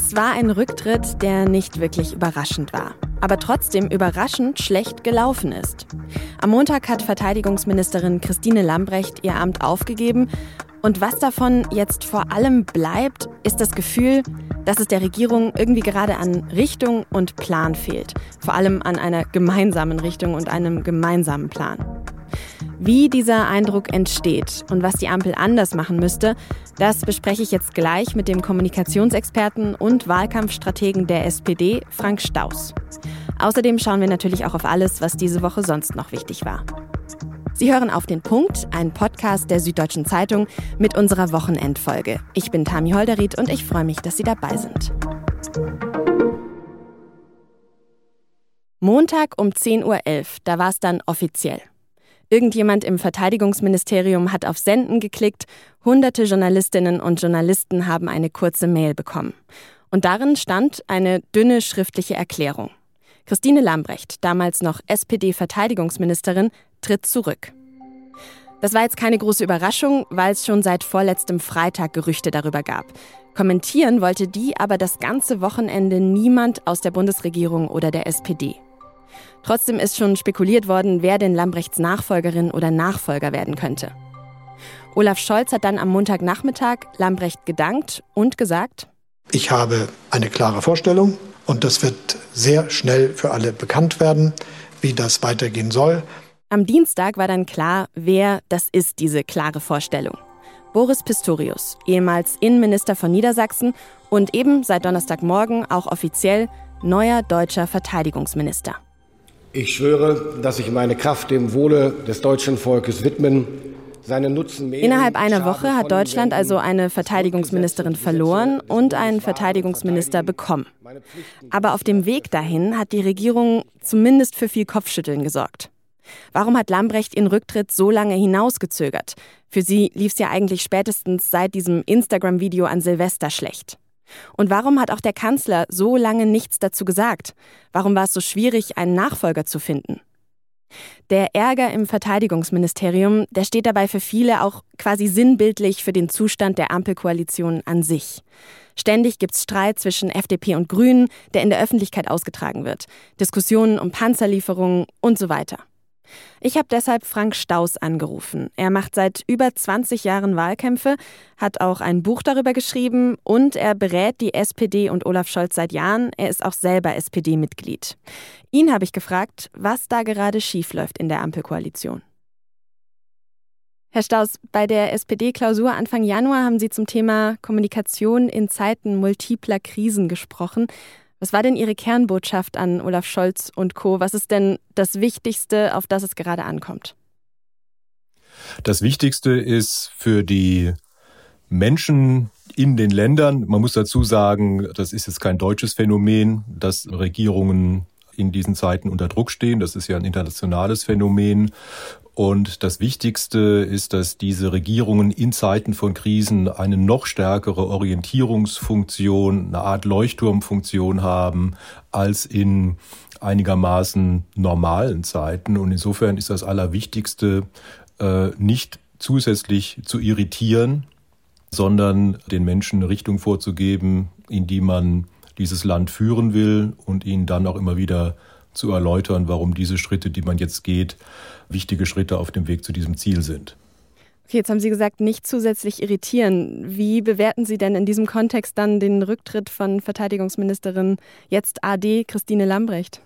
Es war ein Rücktritt, der nicht wirklich überraschend war, aber trotzdem überraschend schlecht gelaufen ist. Am Montag hat Verteidigungsministerin Christine Lambrecht ihr Amt aufgegeben und was davon jetzt vor allem bleibt, ist das Gefühl, dass es der Regierung irgendwie gerade an Richtung und Plan fehlt. Vor allem an einer gemeinsamen Richtung und einem gemeinsamen Plan. Wie dieser Eindruck entsteht und was die Ampel anders machen müsste, das bespreche ich jetzt gleich mit dem Kommunikationsexperten und Wahlkampfstrategen der SPD, Frank Staus. Außerdem schauen wir natürlich auch auf alles, was diese Woche sonst noch wichtig war. Sie hören auf den Punkt, einen Podcast der Süddeutschen Zeitung mit unserer Wochenendfolge. Ich bin Tami Holderried und ich freue mich, dass Sie dabei sind. Montag um 10.11 Uhr, da war es dann offiziell. Irgendjemand im Verteidigungsministerium hat auf Senden geklickt, hunderte Journalistinnen und Journalisten haben eine kurze Mail bekommen. Und darin stand eine dünne schriftliche Erklärung. Christine Lambrecht, damals noch SPD-Verteidigungsministerin, tritt zurück. Das war jetzt keine große Überraschung, weil es schon seit vorletztem Freitag Gerüchte darüber gab. Kommentieren wollte die aber das ganze Wochenende niemand aus der Bundesregierung oder der SPD. Trotzdem ist schon spekuliert worden, wer denn Lambrechts Nachfolgerin oder Nachfolger werden könnte. Olaf Scholz hat dann am Montagnachmittag Lambrecht gedankt und gesagt, ich habe eine klare Vorstellung und das wird sehr schnell für alle bekannt werden, wie das weitergehen soll. Am Dienstag war dann klar, wer das ist, diese klare Vorstellung. Boris Pistorius, ehemals Innenminister von Niedersachsen und eben seit Donnerstagmorgen auch offiziell neuer deutscher Verteidigungsminister. Ich schwöre, dass ich meine Kraft dem Wohle des deutschen Volkes widmen, seinen Nutzen mehr. Innerhalb einer Woche hat Deutschland also eine Verteidigungsministerin verloren und einen Verteidigungsminister bekommen. Aber auf dem Weg dahin hat die Regierung zumindest für viel Kopfschütteln gesorgt. Warum hat Lambrecht ihren Rücktritt so lange hinausgezögert? Für sie lief es ja eigentlich spätestens seit diesem Instagram-Video an Silvester schlecht. Und warum hat auch der Kanzler so lange nichts dazu gesagt? Warum war es so schwierig, einen Nachfolger zu finden? Der Ärger im Verteidigungsministerium, der steht dabei für viele auch quasi sinnbildlich für den Zustand der Ampelkoalition an sich. Ständig gibt es Streit zwischen FDP und Grünen, der in der Öffentlichkeit ausgetragen wird. Diskussionen um Panzerlieferungen und so weiter. Ich habe deshalb Frank Staus angerufen. Er macht seit über 20 Jahren Wahlkämpfe, hat auch ein Buch darüber geschrieben und er berät die SPD und Olaf Scholz seit Jahren. Er ist auch selber SPD-Mitglied. Ihn habe ich gefragt, was da gerade schiefläuft in der Ampelkoalition. Herr Staus, bei der SPD-Klausur Anfang Januar haben Sie zum Thema Kommunikation in Zeiten multipler Krisen gesprochen. Was war denn Ihre Kernbotschaft an Olaf Scholz und Co? Was ist denn das Wichtigste, auf das es gerade ankommt? Das Wichtigste ist für die Menschen in den Ländern, man muss dazu sagen, das ist jetzt kein deutsches Phänomen, dass Regierungen in diesen Zeiten unter Druck stehen. Das ist ja ein internationales Phänomen. Und das Wichtigste ist, dass diese Regierungen in Zeiten von Krisen eine noch stärkere Orientierungsfunktion, eine Art Leuchtturmfunktion haben, als in einigermaßen normalen Zeiten. Und insofern ist das Allerwichtigste, äh, nicht zusätzlich zu irritieren, sondern den Menschen eine Richtung vorzugeben, in die man dieses Land führen will und ihnen dann auch immer wieder zu erläutern, warum diese Schritte, die man jetzt geht, wichtige Schritte auf dem Weg zu diesem Ziel sind. Okay, jetzt haben Sie gesagt, nicht zusätzlich irritieren. Wie bewerten Sie denn in diesem Kontext dann den Rücktritt von Verteidigungsministerin jetzt AD Christine Lambrecht?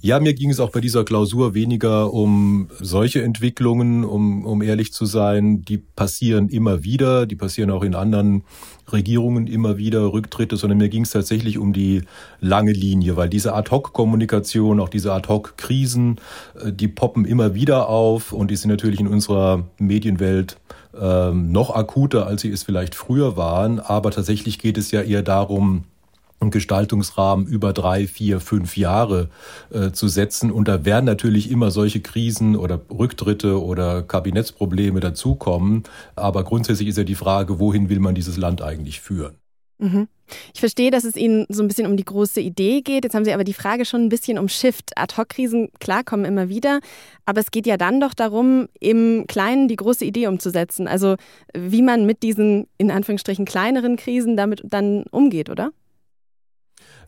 Ja, mir ging es auch bei dieser Klausur weniger um solche Entwicklungen, um, um ehrlich zu sein. Die passieren immer wieder, die passieren auch in anderen Regierungen immer wieder, Rücktritte, sondern mir ging es tatsächlich um die lange Linie, weil diese Ad-Hoc-Kommunikation, auch diese Ad-Hoc-Krisen, äh, die poppen immer wieder auf und die sind natürlich in unserer Medienwelt ähm, noch akuter, als sie es vielleicht früher waren. Aber tatsächlich geht es ja eher darum, einen Gestaltungsrahmen über drei, vier, fünf Jahre äh, zu setzen. Und da werden natürlich immer solche Krisen oder Rücktritte oder Kabinettsprobleme dazukommen. Aber grundsätzlich ist ja die Frage, wohin will man dieses Land eigentlich führen? Mhm. Ich verstehe, dass es Ihnen so ein bisschen um die große Idee geht. Jetzt haben Sie aber die Frage schon ein bisschen umschifft. Ad-Hoc-Krisen, klar, kommen immer wieder. Aber es geht ja dann doch darum, im Kleinen die große Idee umzusetzen. Also wie man mit diesen, in Anführungsstrichen, kleineren Krisen damit dann umgeht, oder?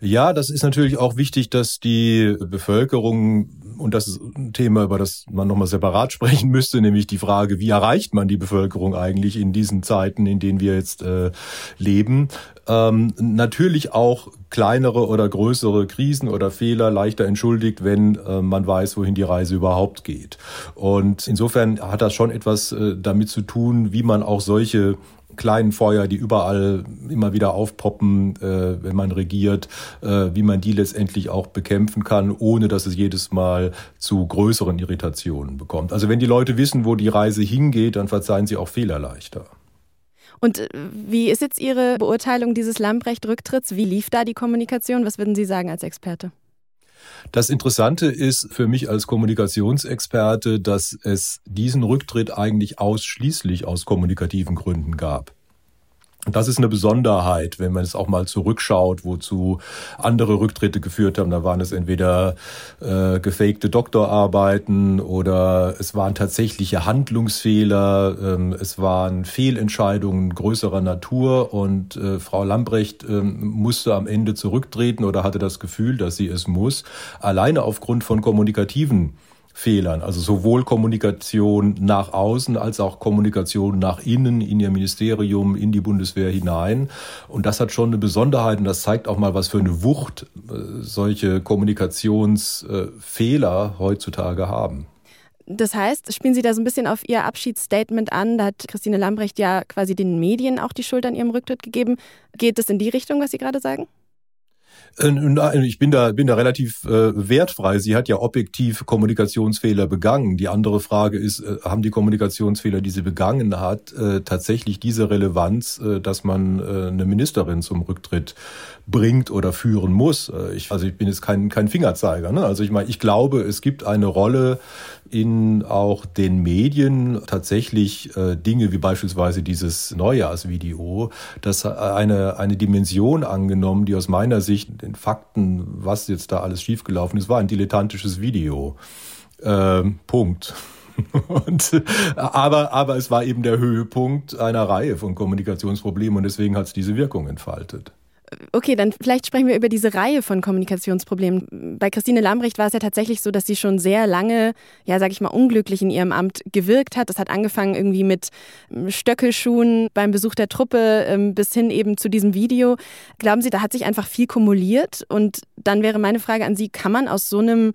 Ja, das ist natürlich auch wichtig, dass die Bevölkerung, und das ist ein Thema, über das man nochmal separat sprechen müsste, nämlich die Frage, wie erreicht man die Bevölkerung eigentlich in diesen Zeiten, in denen wir jetzt äh, leben, ähm, natürlich auch kleinere oder größere Krisen oder Fehler leichter entschuldigt, wenn äh, man weiß, wohin die Reise überhaupt geht. Und insofern hat das schon etwas äh, damit zu tun, wie man auch solche kleinen Feuer, die überall immer wieder aufpoppen, äh, wenn man regiert, äh, wie man die letztendlich auch bekämpfen kann, ohne dass es jedes Mal zu größeren Irritationen bekommt. Also wenn die Leute wissen, wo die Reise hingeht, dann verzeihen sie auch Fehler leichter. Und äh, wie ist jetzt Ihre Beurteilung dieses Lambrecht-Rücktritts? Wie lief da die Kommunikation? Was würden Sie sagen als Experte? Das Interessante ist für mich als Kommunikationsexperte, dass es diesen Rücktritt eigentlich ausschließlich aus kommunikativen Gründen gab. Das ist eine Besonderheit, wenn man es auch mal zurückschaut, wozu andere Rücktritte geführt haben. Da waren es entweder äh, gefakte Doktorarbeiten oder es waren tatsächliche Handlungsfehler, ähm, es waren Fehlentscheidungen größerer Natur und äh, Frau Lambrecht äh, musste am Ende zurücktreten oder hatte das Gefühl, dass sie es muss, alleine aufgrund von kommunikativen Fehlern. Also sowohl Kommunikation nach außen als auch Kommunikation nach innen, in ihr Ministerium, in die Bundeswehr hinein. Und das hat schon eine Besonderheit und das zeigt auch mal, was für eine Wucht äh, solche Kommunikationsfehler heutzutage haben. Das heißt, spielen Sie da so ein bisschen auf Ihr Abschiedsstatement an? Da hat Christine Lambrecht ja quasi den Medien auch die Schuld an ihrem Rücktritt gegeben. Geht es in die Richtung, was Sie gerade sagen? Äh, ich bin da, bin da relativ äh, wertfrei. Sie hat ja objektiv Kommunikationsfehler begangen. Die andere Frage ist, äh, haben die Kommunikationsfehler, die sie begangen hat, äh, tatsächlich diese Relevanz, äh, dass man äh, eine Ministerin zum Rücktritt bringt oder führen muss? Äh, ich, also ich bin jetzt kein, kein Fingerzeiger. Ne? Also ich meine, ich glaube, es gibt eine Rolle in auch den Medien tatsächlich äh, Dinge wie beispielsweise dieses Neujahrsvideo, das eine, eine Dimension angenommen, die aus meiner Sicht den Fakten, was jetzt da alles schiefgelaufen ist, war ein dilettantisches Video. Ähm, Punkt. Und, aber, aber es war eben der Höhepunkt einer Reihe von Kommunikationsproblemen und deswegen hat es diese Wirkung entfaltet. Okay, dann vielleicht sprechen wir über diese Reihe von Kommunikationsproblemen. Bei Christine Lambrecht war es ja tatsächlich so, dass sie schon sehr lange, ja, sag ich mal, unglücklich in ihrem Amt gewirkt hat. Das hat angefangen irgendwie mit ähm, Stöckelschuhen beim Besuch der Truppe ähm, bis hin eben zu diesem Video. Glauben Sie, da hat sich einfach viel kumuliert? Und dann wäre meine Frage an Sie, kann man aus so einem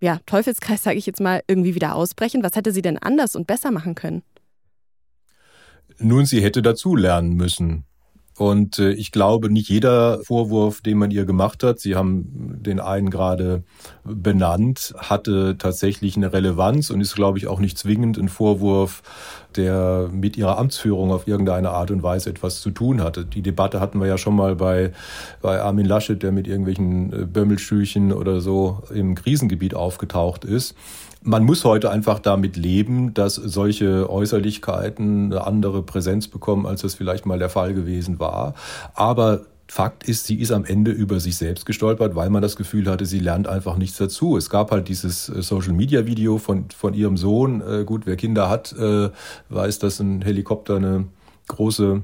ja, Teufelskreis, sage ich jetzt mal, irgendwie wieder ausbrechen? Was hätte sie denn anders und besser machen können? Nun, sie hätte dazu lernen müssen. Und äh, ich glaube, nicht jeder Vorwurf, den man ihr gemacht hat, Sie haben den einen gerade benannt, hatte tatsächlich eine Relevanz und ist, glaube ich, auch nicht zwingend ein Vorwurf, der mit ihrer Amtsführung auf irgendeine Art und Weise etwas zu tun hatte. Die Debatte hatten wir ja schon mal bei, bei Armin Laschet, der mit irgendwelchen äh, Bömmelschüchen oder so im Krisengebiet aufgetaucht ist. Man muss heute einfach damit leben, dass solche Äußerlichkeiten eine andere Präsenz bekommen, als das vielleicht mal der Fall gewesen war. Aber Fakt ist, sie ist am Ende über sich selbst gestolpert, weil man das Gefühl hatte, sie lernt einfach nichts dazu. Es gab halt dieses äh, Social Media Video von, von ihrem Sohn. Äh, gut, wer Kinder hat, äh, weiß, dass ein Helikopter eine große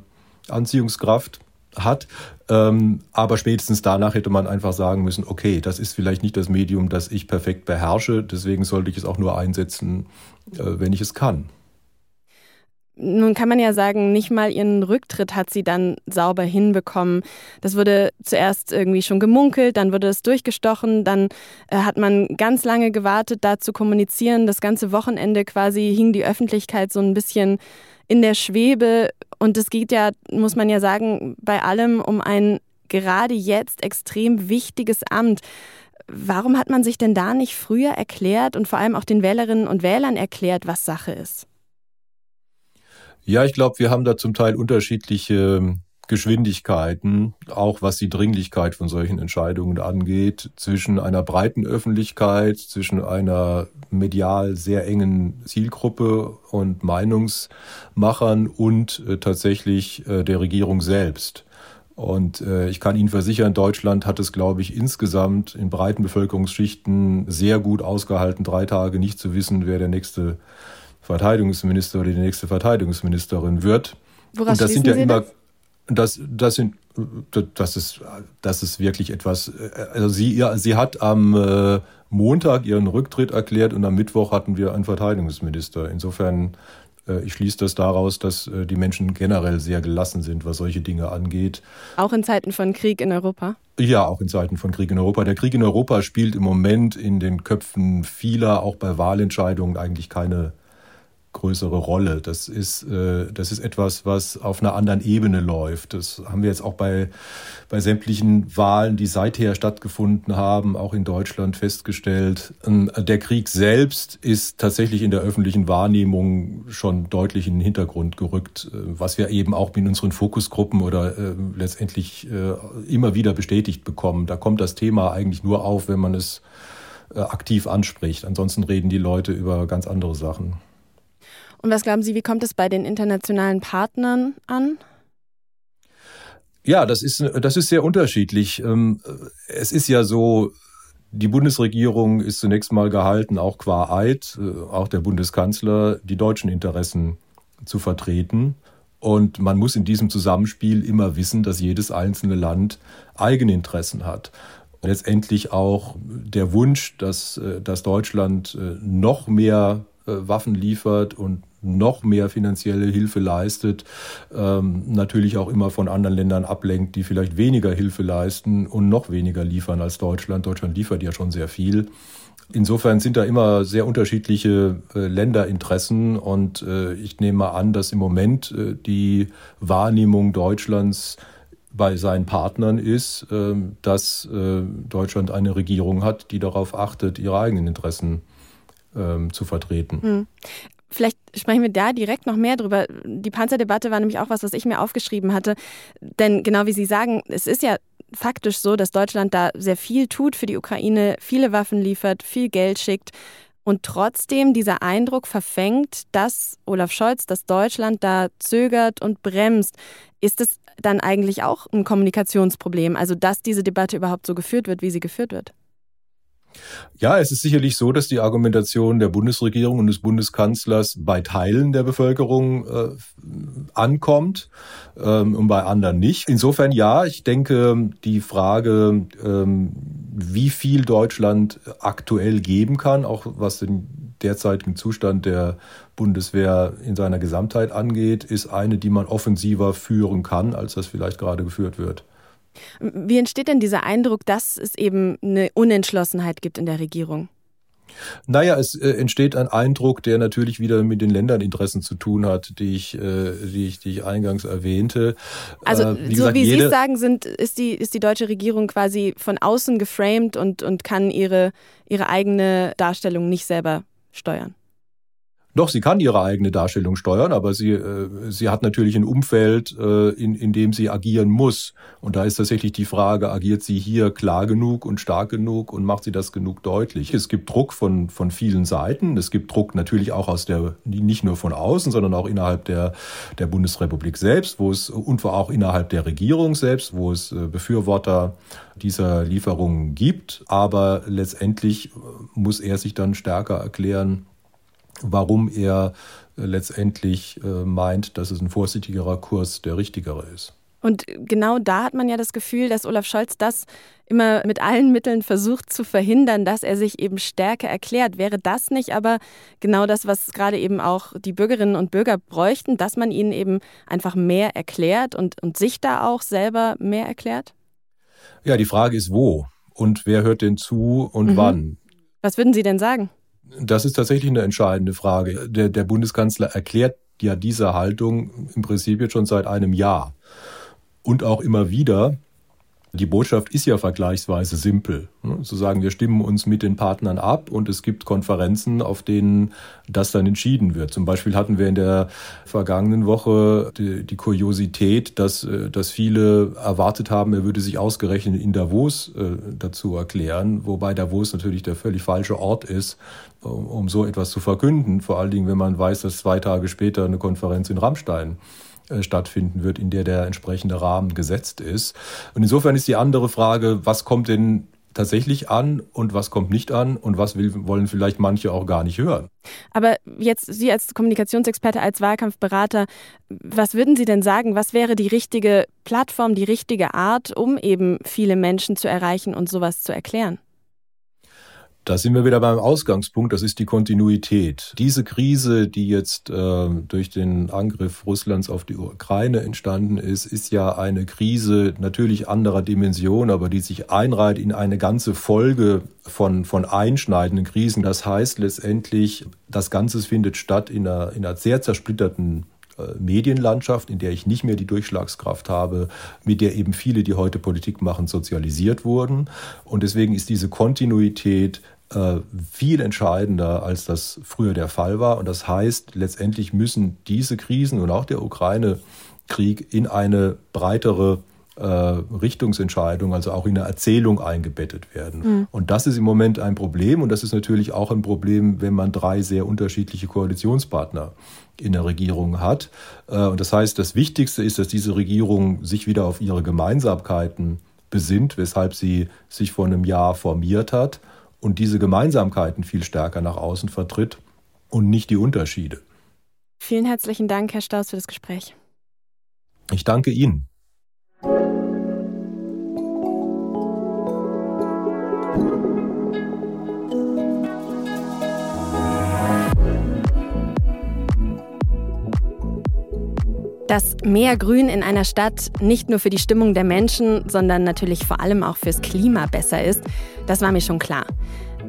Anziehungskraft hat. Ähm, aber spätestens danach hätte man einfach sagen müssen, okay, das ist vielleicht nicht das Medium, das ich perfekt beherrsche, deswegen sollte ich es auch nur einsetzen, wenn ich es kann. Nun kann man ja sagen, nicht mal ihren Rücktritt hat sie dann sauber hinbekommen. Das wurde zuerst irgendwie schon gemunkelt, dann wurde es durchgestochen, dann äh, hat man ganz lange gewartet, da zu kommunizieren. Das ganze Wochenende quasi hing die Öffentlichkeit so ein bisschen in der Schwebe. Und es geht ja, muss man ja sagen, bei allem um ein gerade jetzt extrem wichtiges Amt. Warum hat man sich denn da nicht früher erklärt und vor allem auch den Wählerinnen und Wählern erklärt, was Sache ist? Ja, ich glaube, wir haben da zum Teil unterschiedliche Geschwindigkeiten, auch was die Dringlichkeit von solchen Entscheidungen angeht, zwischen einer breiten Öffentlichkeit, zwischen einer medial sehr engen Zielgruppe und Meinungsmachern und äh, tatsächlich äh, der Regierung selbst. Und äh, ich kann Ihnen versichern, Deutschland hat es, glaube ich, insgesamt in breiten Bevölkerungsschichten sehr gut ausgehalten, drei Tage nicht zu wissen, wer der nächste Verteidigungsminister oder die nächste Verteidigungsministerin wird. Woraus Und das sind ja Sie immer, das, das sind, das ist, das ist wirklich etwas. Also sie, ja, sie hat am äh, Montag ihren Rücktritt erklärt und am Mittwoch hatten wir einen Verteidigungsminister. Insofern äh, ich schließe das daraus, dass äh, die Menschen generell sehr gelassen sind, was solche Dinge angeht. Auch in Zeiten von Krieg in Europa? Ja, auch in Zeiten von Krieg in Europa. Der Krieg in Europa spielt im Moment in den Köpfen vieler, auch bei Wahlentscheidungen, eigentlich keine größere Rolle. Das ist, äh, das ist etwas, was auf einer anderen Ebene läuft. Das haben wir jetzt auch bei, bei sämtlichen Wahlen, die seither stattgefunden haben, auch in Deutschland festgestellt. Ähm, der Krieg selbst ist tatsächlich in der öffentlichen Wahrnehmung schon deutlich in den Hintergrund gerückt, äh, was wir eben auch in unseren Fokusgruppen oder äh, letztendlich äh, immer wieder bestätigt bekommen. Da kommt das Thema eigentlich nur auf, wenn man es äh, aktiv anspricht. Ansonsten reden die Leute über ganz andere Sachen. Und was glauben Sie, wie kommt es bei den internationalen Partnern an? Ja, das ist, das ist sehr unterschiedlich. Ähm, es ist ja so, die Bundesregierung ist zunächst mal gehalten, auch qua Eid, äh, auch der Bundeskanzler, die deutschen Interessen zu vertreten. Und man muss in diesem Zusammenspiel immer wissen, dass jedes einzelne Land eigene Interessen hat. Letztendlich auch der Wunsch, dass, äh, dass Deutschland äh, noch mehr Waffen liefert und noch mehr finanzielle Hilfe leistet, ähm, natürlich auch immer von anderen Ländern ablenkt, die vielleicht weniger Hilfe leisten und noch weniger liefern als Deutschland. Deutschland liefert ja schon sehr viel. Insofern sind da immer sehr unterschiedliche äh, Länderinteressen und äh, ich nehme mal an, dass im Moment äh, die Wahrnehmung Deutschlands bei seinen Partnern ist, äh, dass äh, Deutschland eine Regierung hat, die darauf achtet, ihre eigenen Interessen ähm, zu vertreten. Hm. Vielleicht sprechen wir da direkt noch mehr drüber. Die Panzerdebatte war nämlich auch was, was ich mir aufgeschrieben hatte. Denn genau wie Sie sagen, es ist ja faktisch so, dass Deutschland da sehr viel tut für die Ukraine, viele Waffen liefert, viel Geld schickt. Und trotzdem dieser Eindruck verfängt, dass Olaf Scholz, dass Deutschland da zögert und bremst. Ist es dann eigentlich auch ein Kommunikationsproblem? Also, dass diese Debatte überhaupt so geführt wird, wie sie geführt wird? Ja, es ist sicherlich so, dass die Argumentation der Bundesregierung und des Bundeskanzlers bei Teilen der Bevölkerung äh, ankommt ähm, und bei anderen nicht. Insofern ja, ich denke, die Frage, ähm, wie viel Deutschland aktuell geben kann, auch was den derzeitigen Zustand der Bundeswehr in seiner Gesamtheit angeht, ist eine, die man offensiver führen kann, als das vielleicht gerade geführt wird. Wie entsteht denn dieser Eindruck, dass es eben eine Unentschlossenheit gibt in der Regierung? Naja, es äh, entsteht ein Eindruck, der natürlich wieder mit den Länderinteressen zu tun hat, die ich, äh, die ich, die ich eingangs erwähnte. Also, äh, wie so gesagt, wie Sie es sagen, sind, ist, die, ist die deutsche Regierung quasi von außen geframed und, und kann ihre, ihre eigene Darstellung nicht selber steuern. Doch, sie kann ihre eigene Darstellung steuern, aber sie, äh, sie hat natürlich ein Umfeld, äh, in, in dem sie agieren muss. Und da ist tatsächlich die Frage, agiert sie hier klar genug und stark genug und macht sie das genug deutlich? Es gibt Druck von, von vielen Seiten. Es gibt Druck natürlich auch aus der, nicht nur von außen, sondern auch innerhalb der, der Bundesrepublik selbst, wo es, und auch innerhalb der Regierung selbst, wo es äh, Befürworter dieser Lieferungen gibt. Aber letztendlich äh, muss er sich dann stärker erklären, warum er äh, letztendlich äh, meint, dass es ein vorsichtigerer Kurs der richtigere ist. Und genau da hat man ja das Gefühl, dass Olaf Scholz das immer mit allen Mitteln versucht zu verhindern, dass er sich eben stärker erklärt. Wäre das nicht aber genau das, was gerade eben auch die Bürgerinnen und Bürger bräuchten, dass man ihnen eben einfach mehr erklärt und, und sich da auch selber mehr erklärt? Ja, die Frage ist, wo und wer hört denn zu und mhm. wann? Was würden Sie denn sagen? Das ist tatsächlich eine entscheidende Frage. Der, der Bundeskanzler erklärt ja diese Haltung im Prinzip jetzt schon seit einem Jahr. Und auch immer wieder, die Botschaft ist ja vergleichsweise simpel. Ne? Zu sagen, wir stimmen uns mit den Partnern ab und es gibt Konferenzen, auf denen das dann entschieden wird. Zum Beispiel hatten wir in der vergangenen Woche die, die Kuriosität, dass, äh, dass viele erwartet haben, er würde sich ausgerechnet in Davos äh, dazu erklären, wobei Davos natürlich der völlig falsche Ort ist, um so etwas zu verkünden. Vor allen Dingen, wenn man weiß, dass zwei Tage später eine Konferenz in Rammstein stattfinden wird, in der der entsprechende Rahmen gesetzt ist. Und insofern ist die andere Frage, was kommt denn tatsächlich an und was kommt nicht an und was will, wollen vielleicht manche auch gar nicht hören. Aber jetzt Sie als Kommunikationsexperte, als Wahlkampfberater, was würden Sie denn sagen, was wäre die richtige Plattform, die richtige Art, um eben viele Menschen zu erreichen und sowas zu erklären? Da sind wir wieder beim Ausgangspunkt, das ist die Kontinuität. Diese Krise, die jetzt äh, durch den Angriff Russlands auf die Ukraine entstanden ist, ist ja eine Krise natürlich anderer Dimension, aber die sich einreiht in eine ganze Folge von, von einschneidenden Krisen. Das heißt letztendlich, das Ganze findet statt in einer, in einer sehr zersplitterten äh, Medienlandschaft, in der ich nicht mehr die Durchschlagskraft habe, mit der eben viele, die heute Politik machen, sozialisiert wurden. Und deswegen ist diese Kontinuität äh, viel entscheidender, als das früher der Fall war. Und das heißt, letztendlich müssen diese Krisen und auch der Ukraine-Krieg in eine breitere äh, Richtungsentscheidung, also auch in eine Erzählung eingebettet werden. Mhm. Und das ist im Moment ein Problem und das ist natürlich auch ein Problem, wenn man drei sehr unterschiedliche Koalitionspartner in der Regierung hat. Äh, und das heißt, das Wichtigste ist, dass diese Regierung sich wieder auf ihre Gemeinsamkeiten besinnt, weshalb sie sich vor einem Jahr formiert hat und diese Gemeinsamkeiten viel stärker nach außen vertritt und nicht die Unterschiede. Vielen herzlichen Dank, Herr Staus, für das Gespräch. Ich danke Ihnen. Dass mehr Grün in einer Stadt nicht nur für die Stimmung der Menschen, sondern natürlich vor allem auch fürs Klima besser ist, das war mir schon klar.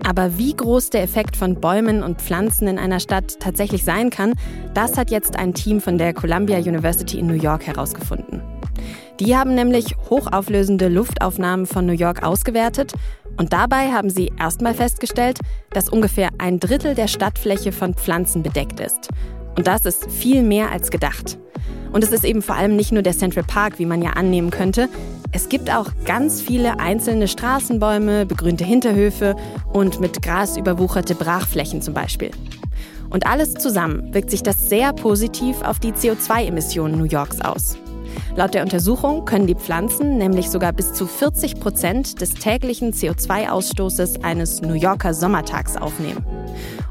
Aber wie groß der Effekt von Bäumen und Pflanzen in einer Stadt tatsächlich sein kann, das hat jetzt ein Team von der Columbia University in New York herausgefunden. Die haben nämlich hochauflösende Luftaufnahmen von New York ausgewertet und dabei haben sie erstmal festgestellt, dass ungefähr ein Drittel der Stadtfläche von Pflanzen bedeckt ist. Und das ist viel mehr als gedacht. Und es ist eben vor allem nicht nur der Central Park, wie man ja annehmen könnte. Es gibt auch ganz viele einzelne Straßenbäume, begrünte Hinterhöfe und mit Gras überwucherte Brachflächen zum Beispiel. Und alles zusammen wirkt sich das sehr positiv auf die CO2-Emissionen New Yorks aus. Laut der Untersuchung können die Pflanzen nämlich sogar bis zu 40 Prozent des täglichen CO2-Ausstoßes eines New Yorker Sommertags aufnehmen.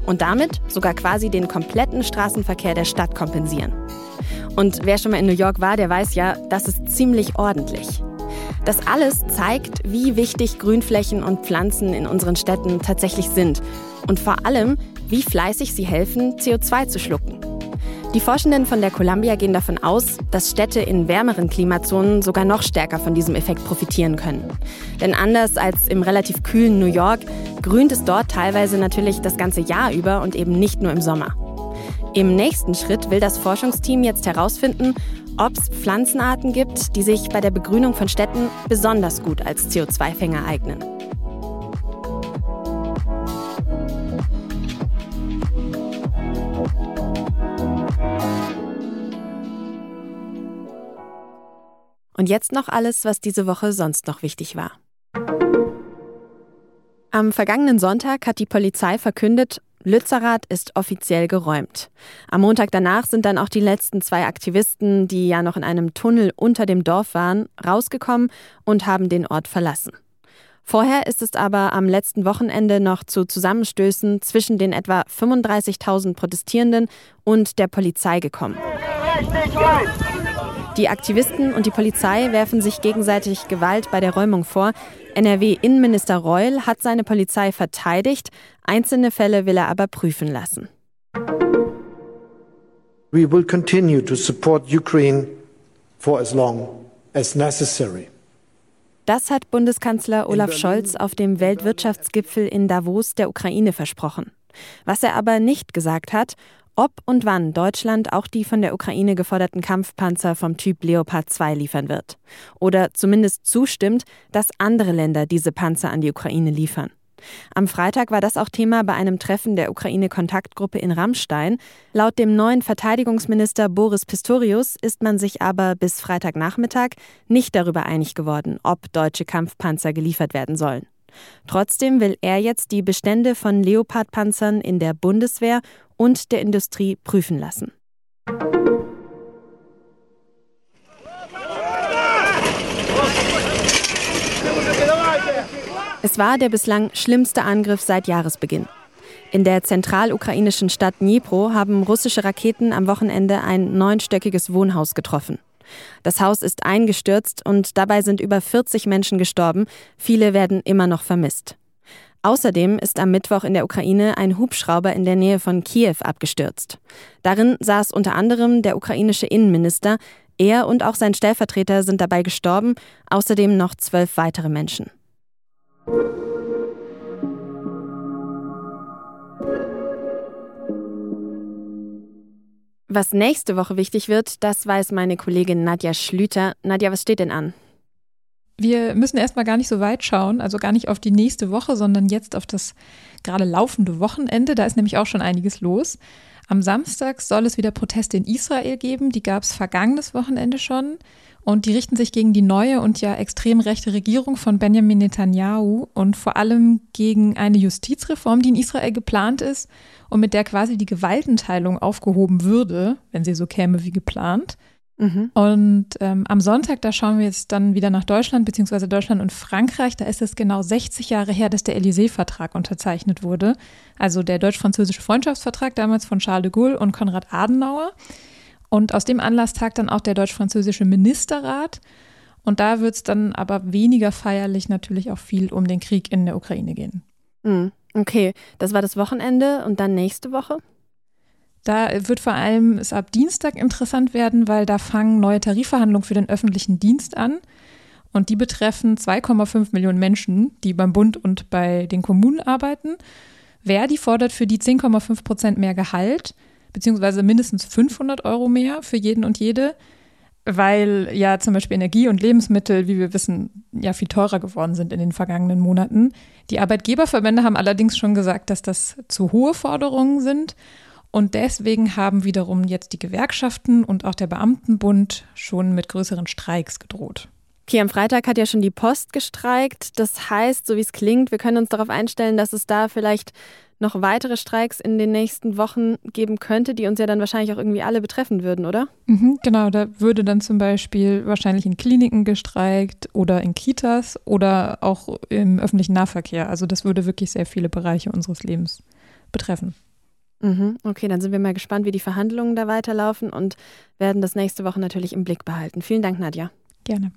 Und damit sogar quasi den kompletten Straßenverkehr der Stadt kompensieren. Und wer schon mal in New York war, der weiß ja, das ist ziemlich ordentlich. Das alles zeigt, wie wichtig Grünflächen und Pflanzen in unseren Städten tatsächlich sind und vor allem, wie fleißig sie helfen, CO2 zu schlucken. Die Forschenden von der Columbia gehen davon aus, dass Städte in wärmeren Klimazonen sogar noch stärker von diesem Effekt profitieren können. Denn anders als im relativ kühlen New York grünt es dort teilweise natürlich das ganze Jahr über und eben nicht nur im Sommer. Im nächsten Schritt will das Forschungsteam jetzt herausfinden, ob es Pflanzenarten gibt, die sich bei der Begrünung von Städten besonders gut als CO2-Fänger eignen. Und jetzt noch alles, was diese Woche sonst noch wichtig war. Am vergangenen Sonntag hat die Polizei verkündet, Lützerath ist offiziell geräumt. Am Montag danach sind dann auch die letzten zwei Aktivisten, die ja noch in einem Tunnel unter dem Dorf waren, rausgekommen und haben den Ort verlassen. Vorher ist es aber am letzten Wochenende noch zu Zusammenstößen zwischen den etwa 35.000 Protestierenden und der Polizei gekommen. Die Aktivisten und die Polizei werfen sich gegenseitig Gewalt bei der Räumung vor. NRW-Innenminister Reul hat seine Polizei verteidigt, einzelne Fälle will er aber prüfen lassen. We will continue to support Ukraine for as long as necessary. Das hat Bundeskanzler Olaf Scholz auf dem Weltwirtschaftsgipfel in Davos der Ukraine versprochen. Was er aber nicht gesagt hat, ob und wann Deutschland auch die von der Ukraine geforderten Kampfpanzer vom Typ Leopard 2 liefern wird. Oder zumindest zustimmt, dass andere Länder diese Panzer an die Ukraine liefern. Am Freitag war das auch Thema bei einem Treffen der Ukraine-Kontaktgruppe in Rammstein. Laut dem neuen Verteidigungsminister Boris Pistorius ist man sich aber bis Freitagnachmittag nicht darüber einig geworden, ob deutsche Kampfpanzer geliefert werden sollen. Trotzdem will er jetzt die Bestände von Leopard-Panzern in der Bundeswehr und der Industrie prüfen lassen. Es war der bislang schlimmste Angriff seit Jahresbeginn. In der zentralukrainischen Stadt Dnipro haben russische Raketen am Wochenende ein neunstöckiges Wohnhaus getroffen. Das Haus ist eingestürzt und dabei sind über 40 Menschen gestorben, viele werden immer noch vermisst. Außerdem ist am Mittwoch in der Ukraine ein Hubschrauber in der Nähe von Kiew abgestürzt. Darin saß unter anderem der ukrainische Innenminister. Er und auch sein Stellvertreter sind dabei gestorben, außerdem noch zwölf weitere Menschen. Was nächste Woche wichtig wird, das weiß meine Kollegin Nadja Schlüter. Nadja, was steht denn an? Wir müssen erstmal gar nicht so weit schauen, also gar nicht auf die nächste Woche, sondern jetzt auf das gerade laufende Wochenende. Da ist nämlich auch schon einiges los. Am Samstag soll es wieder Proteste in Israel geben. Die gab es vergangenes Wochenende schon. Und die richten sich gegen die neue und ja extrem rechte Regierung von Benjamin Netanyahu und vor allem gegen eine Justizreform, die in Israel geplant ist und mit der quasi die Gewaltenteilung aufgehoben würde, wenn sie so käme wie geplant. Mhm. Und ähm, am Sonntag, da schauen wir jetzt dann wieder nach Deutschland, beziehungsweise Deutschland und Frankreich. Da ist es genau 60 Jahre her, dass der Élysée-Vertrag unterzeichnet wurde. Also der deutsch-französische Freundschaftsvertrag damals von Charles de Gaulle und Konrad Adenauer. Und aus dem Anlass tagt dann auch der deutsch-französische Ministerrat. Und da wird es dann aber weniger feierlich natürlich auch viel um den Krieg in der Ukraine gehen. Mhm. Okay, das war das Wochenende und dann nächste Woche? Da wird vor allem es ab Dienstag interessant werden, weil da fangen neue Tarifverhandlungen für den öffentlichen Dienst an. Und die betreffen 2,5 Millionen Menschen, die beim Bund und bei den Kommunen arbeiten. Verdi fordert für die 10,5 Prozent mehr Gehalt beziehungsweise mindestens 500 Euro mehr für jeden und jede, weil ja zum Beispiel Energie und Lebensmittel, wie wir wissen, ja viel teurer geworden sind in den vergangenen Monaten. Die Arbeitgeberverbände haben allerdings schon gesagt, dass das zu hohe Forderungen sind. Und deswegen haben wiederum jetzt die Gewerkschaften und auch der Beamtenbund schon mit größeren Streiks gedroht. Okay, am Freitag hat ja schon die Post gestreikt. Das heißt, so wie es klingt, wir können uns darauf einstellen, dass es da vielleicht noch weitere Streiks in den nächsten Wochen geben könnte, die uns ja dann wahrscheinlich auch irgendwie alle betreffen würden, oder? Mhm, genau, da würde dann zum Beispiel wahrscheinlich in Kliniken gestreikt oder in Kitas oder auch im öffentlichen Nahverkehr. Also das würde wirklich sehr viele Bereiche unseres Lebens betreffen. Mhm, okay, dann sind wir mal gespannt, wie die Verhandlungen da weiterlaufen und werden das nächste Woche natürlich im Blick behalten. Vielen Dank, Nadja. Gerne.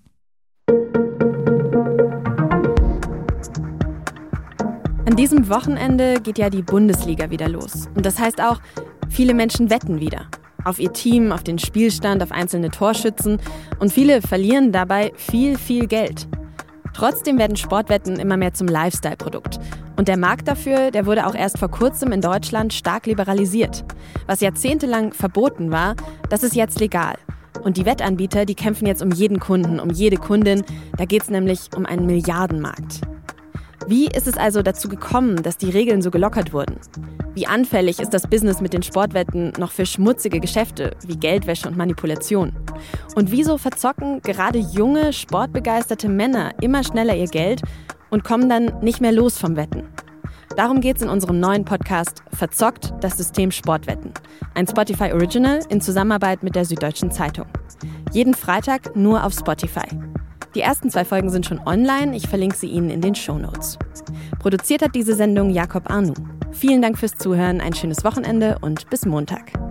An diesem Wochenende geht ja die Bundesliga wieder los. Und das heißt auch, viele Menschen wetten wieder. Auf ihr Team, auf den Spielstand, auf einzelne Torschützen. Und viele verlieren dabei viel, viel Geld. Trotzdem werden Sportwetten immer mehr zum Lifestyle-Produkt. Und der Markt dafür, der wurde auch erst vor kurzem in Deutschland stark liberalisiert. Was jahrzehntelang verboten war, das ist jetzt legal. Und die Wettanbieter, die kämpfen jetzt um jeden Kunden, um jede Kundin. Da geht es nämlich um einen Milliardenmarkt. Wie ist es also dazu gekommen, dass die Regeln so gelockert wurden? Wie anfällig ist das Business mit den Sportwetten noch für schmutzige Geschäfte wie Geldwäsche und Manipulation? Und wieso verzocken gerade junge, sportbegeisterte Männer immer schneller ihr Geld und kommen dann nicht mehr los vom Wetten? Darum geht es in unserem neuen Podcast Verzockt das System Sportwetten. Ein Spotify Original in Zusammenarbeit mit der Süddeutschen Zeitung. Jeden Freitag nur auf Spotify. Die ersten zwei Folgen sind schon online. Ich verlinke sie Ihnen in den Show Notes. Produziert hat diese Sendung Jakob Arnu. Vielen Dank fürs Zuhören, ein schönes Wochenende und bis Montag.